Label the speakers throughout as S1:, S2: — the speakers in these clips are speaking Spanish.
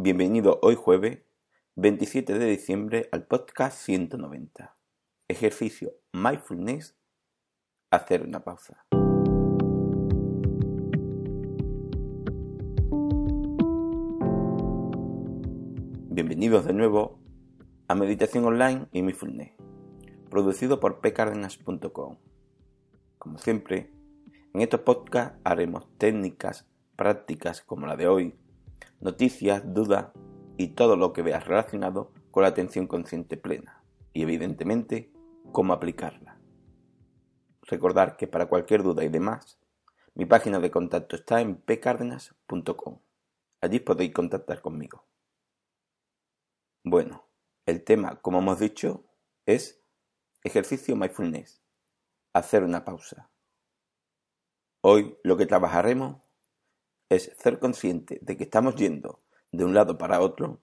S1: Bienvenido hoy jueves 27 de diciembre al podcast 190. Ejercicio Mindfulness. Hacer una pausa. Bienvenidos de nuevo a Meditación Online y Mindfulness, producido por pcardenas.com. Como siempre, en estos podcasts haremos técnicas, prácticas como la de hoy, noticias, dudas y todo lo que veas relacionado con la atención consciente plena y evidentemente cómo aplicarla. Recordar que para cualquier duda y demás, mi página de contacto está en pcardenas.com. Allí podéis contactar conmigo. Bueno, el tema, como hemos dicho, es ejercicio mindfulness, hacer una pausa. Hoy lo que trabajaremos es ser consciente de que estamos yendo de un lado para otro,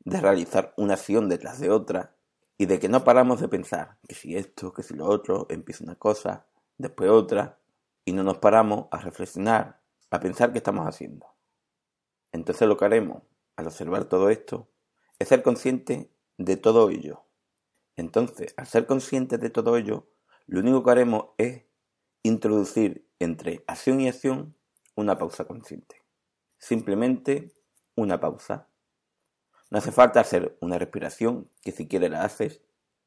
S1: de realizar una acción detrás de otra y de que no paramos de pensar que si esto, que si lo otro, empieza una cosa, después otra, y no nos paramos a reflexionar, a pensar qué estamos haciendo. Entonces lo que haremos al observar todo esto es ser consciente de todo ello. Entonces, al ser consciente de todo ello, lo único que haremos es introducir entre acción y acción una pausa consciente. Simplemente una pausa. No hace falta hacer una respiración, que si quieres la haces,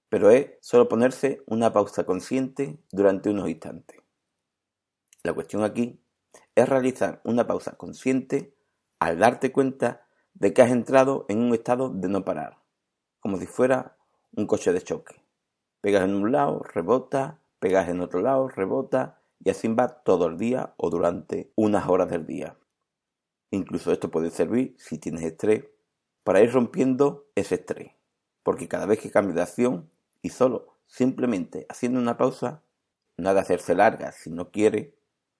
S1: pero es solo ponerse una pausa consciente durante unos instantes. La cuestión aquí es realizar una pausa consciente al darte cuenta de que has entrado en un estado de no parar, como si fuera un coche de choque. Pegas en un lado, rebota, pegas en otro lado, rebota, y así va todo el día o durante unas horas del día. Incluso esto puede servir, si tienes estrés, para ir rompiendo ese estrés, porque cada vez que cambias de acción y solo simplemente haciendo una pausa, nada hacerse larga si no quiere,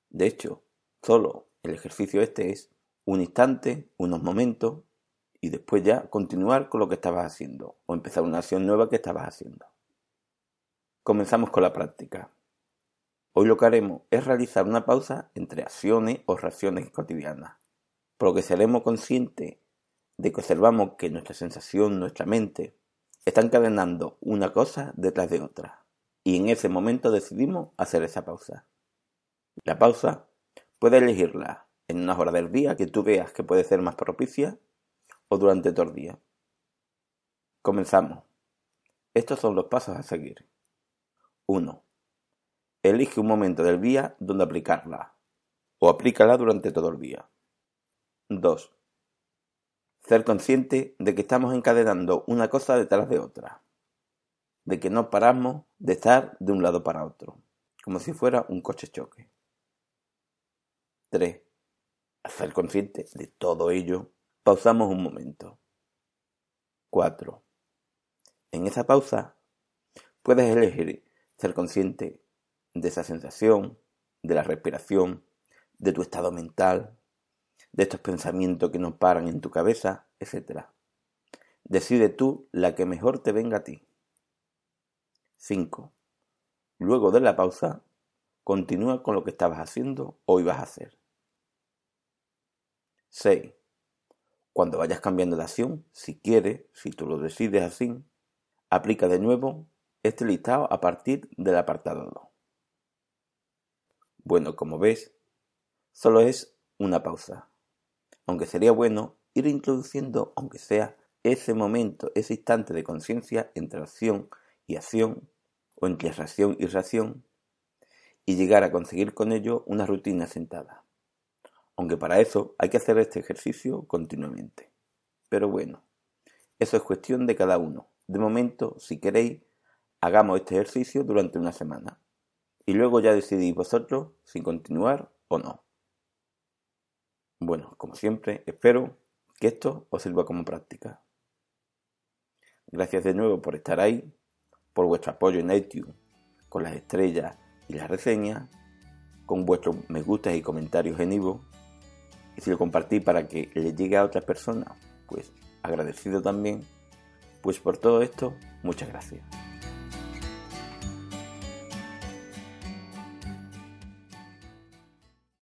S1: de hecho, solo el ejercicio este es un instante, unos momentos, y después ya continuar con lo que estabas haciendo o empezar una acción nueva que estabas haciendo. Comenzamos con la práctica. Hoy lo que haremos es realizar una pausa entre acciones o reacciones cotidianas, por lo que seremos conscientes de que observamos que nuestra sensación, nuestra mente, está encadenando una cosa detrás de otra, y en ese momento decidimos hacer esa pausa. La pausa puede elegirla en unas horas del día que tú veas que puede ser más propicia o durante todo el día. Comenzamos. Estos son los pasos a seguir. 1. Elige un momento del día donde aplicarla, o aplícala durante todo el día. 2. Ser consciente de que estamos encadenando una cosa detrás de otra, de que no paramos de estar de un lado para otro, como si fuera un coche choque. 3. Al ser consciente de todo ello, pausamos un momento. 4. En esa pausa, puedes elegir ser consciente de esa sensación, de la respiración, de tu estado mental, de estos pensamientos que no paran en tu cabeza, etc. Decide tú la que mejor te venga a ti. 5. Luego de la pausa, continúa con lo que estabas haciendo o ibas a hacer. 6. Cuando vayas cambiando de acción, si quieres, si tú lo decides así, aplica de nuevo este listado a partir del apartado 2. Bueno, como ves, solo es una pausa. Aunque sería bueno ir introduciendo, aunque sea ese momento, ese instante de conciencia entre acción y acción, o entre reacción y reacción, y llegar a conseguir con ello una rutina sentada. Aunque para eso hay que hacer este ejercicio continuamente. Pero bueno, eso es cuestión de cada uno. De momento, si queréis, hagamos este ejercicio durante una semana y luego ya decidís vosotros si continuar o no. Bueno, como siempre, espero que esto os sirva como práctica. Gracias de nuevo por estar ahí, por vuestro apoyo en iTunes, con las estrellas y las reseñas, con vuestros me gustas y comentarios en Ivo, y si lo compartís para que le llegue a otras personas, pues agradecido también. Pues por todo esto, muchas gracias.